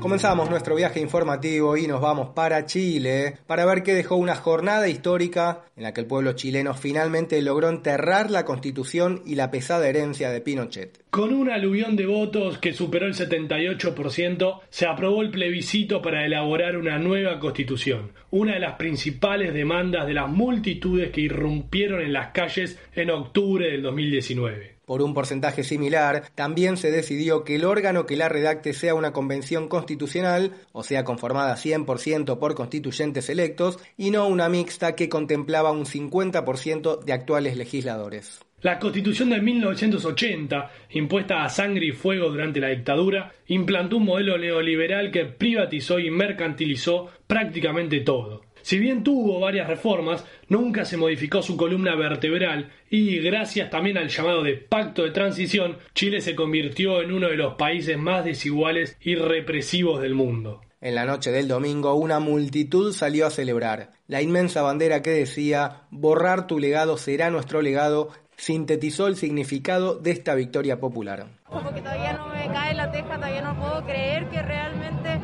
Comenzamos nuestro viaje informativo y nos vamos para Chile para ver qué dejó una jornada histórica en la que el pueblo chileno finalmente logró enterrar la constitución y la pesada herencia de Pinochet. Con un aluvión de votos que superó el 78%, se aprobó el plebiscito para elaborar una nueva constitución, una de las principales demandas de las multitudes que irrumpieron en las calles en octubre del 2019. Por un porcentaje similar, también se decidió que el órgano que la redacte sea una convención constitucional, o sea, conformada 100% por constituyentes electos, y no una mixta que contemplaba un 50% de actuales legisladores. La constitución de 1980, impuesta a sangre y fuego durante la dictadura, implantó un modelo neoliberal que privatizó y mercantilizó prácticamente todo. Si bien tuvo varias reformas, nunca se modificó su columna vertebral y gracias también al llamado de pacto de transición, Chile se convirtió en uno de los países más desiguales y represivos del mundo. En la noche del domingo una multitud salió a celebrar. La inmensa bandera que decía borrar tu legado será nuestro legado sintetizó el significado de esta victoria popular. Como que todavía no me cae la teja, todavía no puedo creer que realmente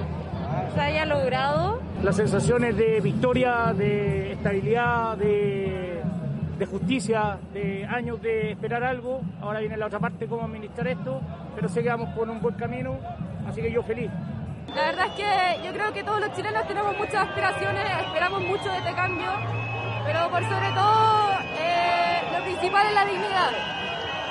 se haya logrado. Las sensaciones de victoria, de estabilidad, de, justicia, de años de esperar algo. Ahora viene la otra parte, cómo administrar esto, pero sé que vamos por un buen camino, así que yo feliz. La verdad es que yo creo que todos los chilenos tenemos muchas aspiraciones, esperamos mucho de este cambio, pero por sobre todo eh, lo principal es la dignidad.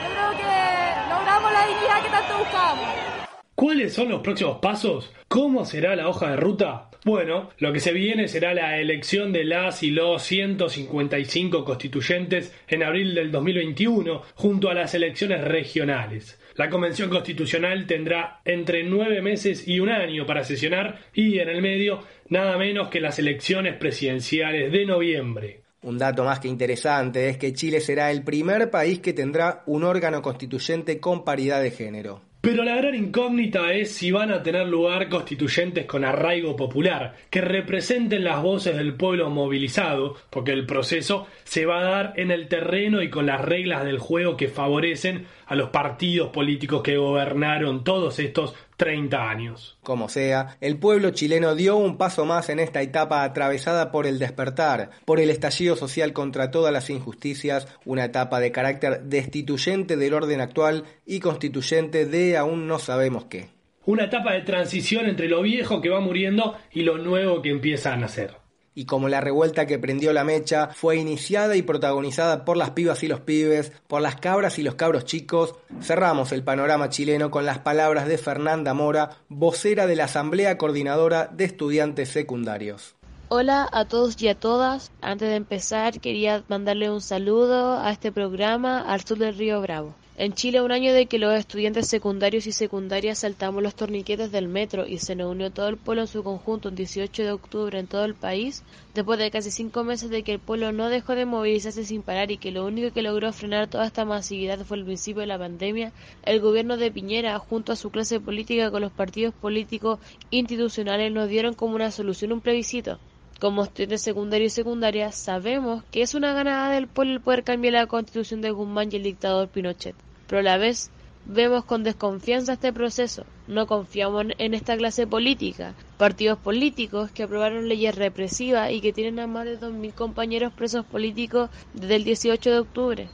Yo creo que logramos la dignidad que tanto buscábamos. ¿Cuáles son los próximos pasos? ¿Cómo será la hoja de ruta? Bueno, lo que se viene será la elección de las y los 155 constituyentes en abril del 2021, junto a las elecciones regionales. La Convención Constitucional tendrá entre nueve meses y un año para sesionar y en el medio nada menos que las elecciones presidenciales de noviembre. Un dato más que interesante es que Chile será el primer país que tendrá un órgano constituyente con paridad de género. Pero la gran incógnita es si van a tener lugar constituyentes con arraigo popular, que representen las voces del pueblo movilizado, porque el proceso se va a dar en el terreno y con las reglas del juego que favorecen a los partidos políticos que gobernaron todos estos 30 años. Como sea, el pueblo chileno dio un paso más en esta etapa atravesada por el despertar, por el estallido social contra todas las injusticias, una etapa de carácter destituyente del orden actual y constituyente de aún no sabemos qué. Una etapa de transición entre lo viejo que va muriendo y lo nuevo que empieza a nacer y como la revuelta que prendió la mecha fue iniciada y protagonizada por las pibas y los pibes, por las cabras y los cabros chicos, cerramos el panorama chileno con las palabras de Fernanda Mora, vocera de la Asamblea Coordinadora de Estudiantes Secundarios. Hola a todos y a todas. Antes de empezar quería mandarle un saludo a este programa al sur del río Bravo. En Chile, un año de que los estudiantes secundarios y secundarias saltamos los torniquetes del metro y se nos unió todo el pueblo en su conjunto un 18 de octubre en todo el país, después de casi cinco meses de que el pueblo no dejó de movilizarse sin parar y que lo único que logró frenar toda esta masividad fue el principio de la pandemia, el gobierno de Piñera, junto a su clase política con los partidos políticos institucionales, nos dieron como una solución un plebiscito. Como estudiantes secundarios y secundarias, sabemos que es una ganada del pueblo el poder cambiar la constitución de Guzmán y el dictador Pinochet pero a la vez vemos con desconfianza este proceso. No confiamos en esta clase política. Partidos políticos que aprobaron leyes represivas y que tienen a más de 2.000 compañeros presos políticos desde el 18 de octubre.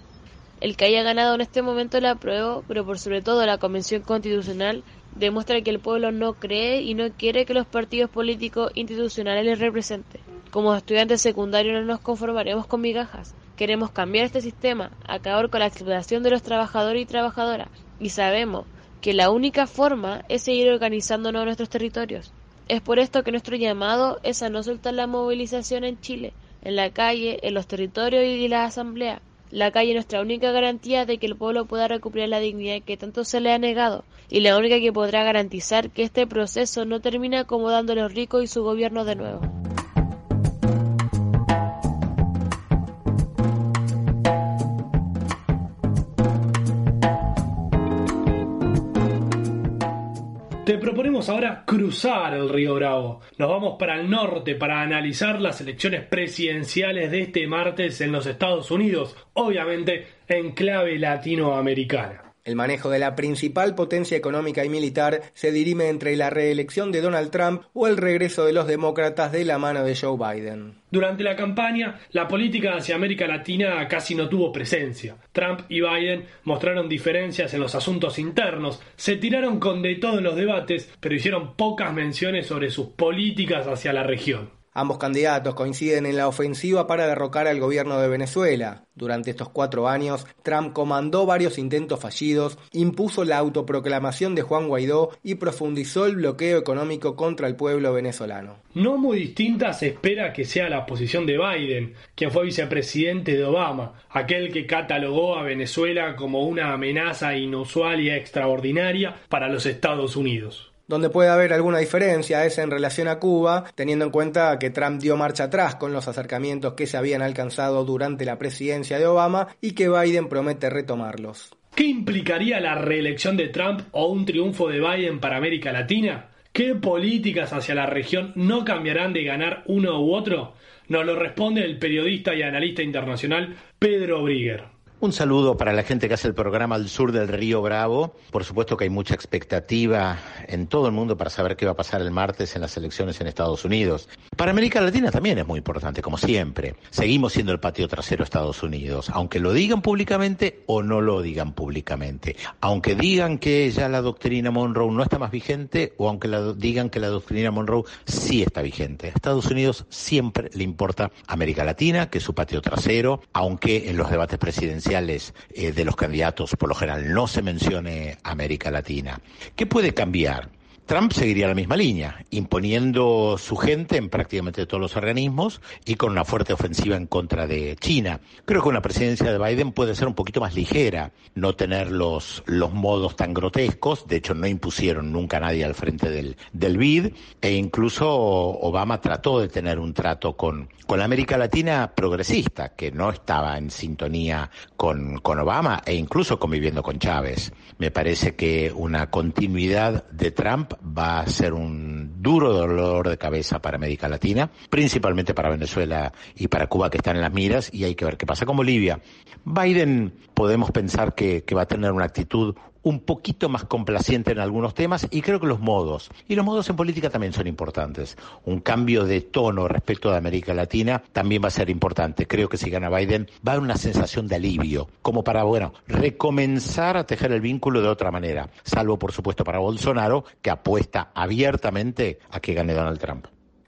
El que haya ganado en este momento la apruebo, pero por sobre todo la Convención Constitucional demuestra que el pueblo no cree y no quiere que los partidos políticos institucionales les representen. Como estudiantes secundarios no nos conformaremos con migajas. Queremos cambiar este sistema, acabar con la explotación de los trabajadores y trabajadoras, y sabemos que la única forma es seguir organizándonos nuestros territorios. Es por esto que nuestro llamado es a no soltar la movilización en Chile, en la calle, en los territorios y la asamblea. La calle es nuestra única garantía de que el pueblo pueda recuperar la dignidad que tanto se le ha negado, y la única que podrá garantizar que este proceso no termine acomodando a los ricos y su gobierno de nuevo. Te proponemos ahora cruzar el río Bravo. Nos vamos para el norte para analizar las elecciones presidenciales de este martes en los Estados Unidos, obviamente en clave latinoamericana. El manejo de la principal potencia económica y militar se dirime entre la reelección de Donald Trump o el regreso de los demócratas de la mano de Joe Biden. Durante la campaña, la política hacia América Latina casi no tuvo presencia. Trump y Biden mostraron diferencias en los asuntos internos, se tiraron con de todo en los debates, pero hicieron pocas menciones sobre sus políticas hacia la región. Ambos candidatos coinciden en la ofensiva para derrocar al gobierno de Venezuela. Durante estos cuatro años, Trump comandó varios intentos fallidos, impuso la autoproclamación de Juan Guaidó y profundizó el bloqueo económico contra el pueblo venezolano. No muy distinta se espera que sea la posición de Biden, quien fue vicepresidente de Obama, aquel que catalogó a Venezuela como una amenaza inusual y extraordinaria para los Estados Unidos. Donde puede haber alguna diferencia es en relación a Cuba, teniendo en cuenta que Trump dio marcha atrás con los acercamientos que se habían alcanzado durante la presidencia de Obama y que Biden promete retomarlos. ¿Qué implicaría la reelección de Trump o un triunfo de Biden para América Latina? ¿Qué políticas hacia la región no cambiarán de ganar uno u otro? Nos lo responde el periodista y analista internacional Pedro Brigger. Un saludo para la gente que hace el programa al sur del Río Bravo. Por supuesto que hay mucha expectativa en todo el mundo para saber qué va a pasar el martes en las elecciones en Estados Unidos. Para América Latina también es muy importante, como siempre. Seguimos siendo el patio trasero de Estados Unidos, aunque lo digan públicamente o no lo digan públicamente. Aunque digan que ya la doctrina Monroe no está más vigente o aunque digan que la doctrina Monroe sí está vigente. A Estados Unidos siempre le importa América Latina, que es su patio trasero, aunque en los debates presidenciales eh, de los candidatos, por lo general, no se mencione América Latina. ¿Qué puede cambiar? Trump seguiría la misma línea, imponiendo su gente en prácticamente todos los organismos y con una fuerte ofensiva en contra de China. Creo que una presidencia de Biden puede ser un poquito más ligera, no tener los, los modos tan grotescos, de hecho no impusieron nunca a nadie al frente del, del BID, e incluso Obama trató de tener un trato con, con América Latina progresista, que no estaba en sintonía con, con Obama e incluso conviviendo con Chávez. Me parece que una continuidad de Trump va a ser un duro dolor de cabeza para América Latina, principalmente para Venezuela y para Cuba que están en las miras y hay que ver qué pasa con Bolivia. Biden podemos pensar que, que va a tener una actitud un poquito más complaciente en algunos temas y creo que los modos, y los modos en política también son importantes. Un cambio de tono respecto de América Latina también va a ser importante. Creo que si gana Biden va a haber una sensación de alivio, como para, bueno, recomenzar a tejer el vínculo de otra manera, salvo por supuesto para Bolsonaro, que apuesta abiertamente a que gane Donald Trump.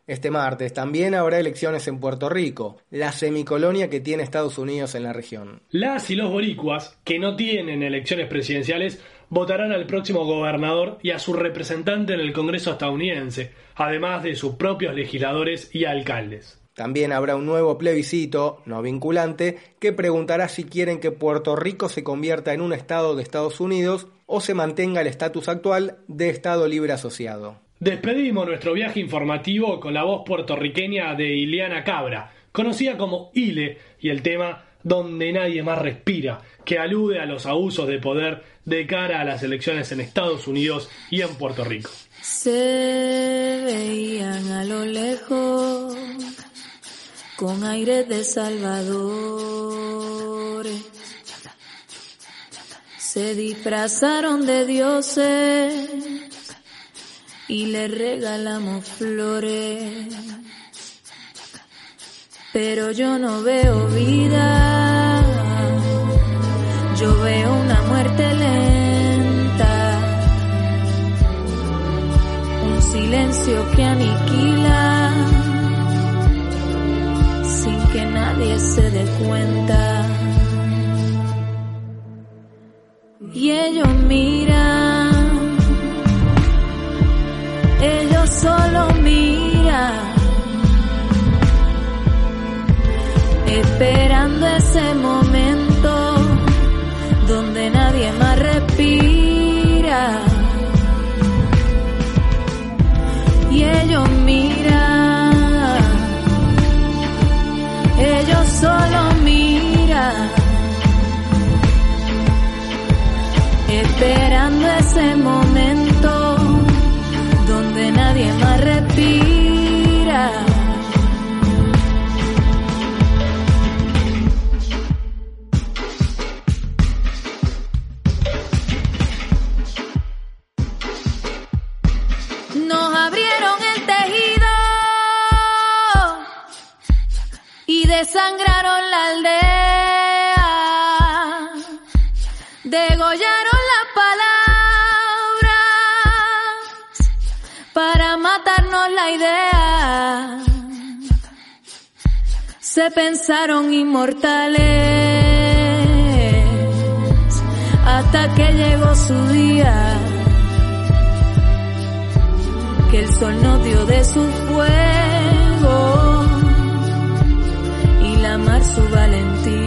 Este martes también habrá elecciones en Puerto Rico, la semicolonia que tiene Estados Unidos en la región. Las y los boricuas, que no tienen elecciones presidenciales, votarán al próximo gobernador y a su representante en el Congreso estadounidense, además de sus propios legisladores y alcaldes. También habrá un nuevo plebiscito, no vinculante, que preguntará si quieren que Puerto Rico se convierta en un estado de Estados Unidos o se mantenga el estatus actual de Estado libre asociado. Despedimos nuestro viaje informativo con la voz puertorriqueña de Ileana Cabra, conocida como Ile, y el tema Donde nadie más respira, que alude a los abusos de poder de cara a las elecciones en Estados Unidos y en Puerto Rico. Se veían a lo lejos con aire de Salvador. Se disfrazaron de dioses y le regalamos flores. Pero yo no veo vida, yo veo una muerte lenta, un silencio que aniquila sin que nadie se dé cuenta. La idea. Se pensaron inmortales hasta que llegó su día que el sol nos dio de su fuego y la mar su valentía.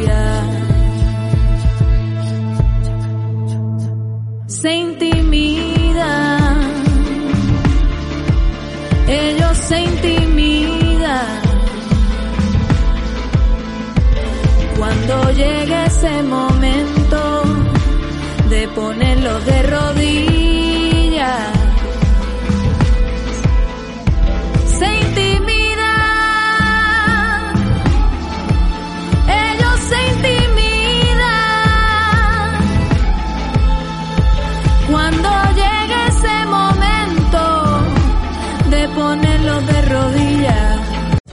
Ese momento de ponerlos de rodillas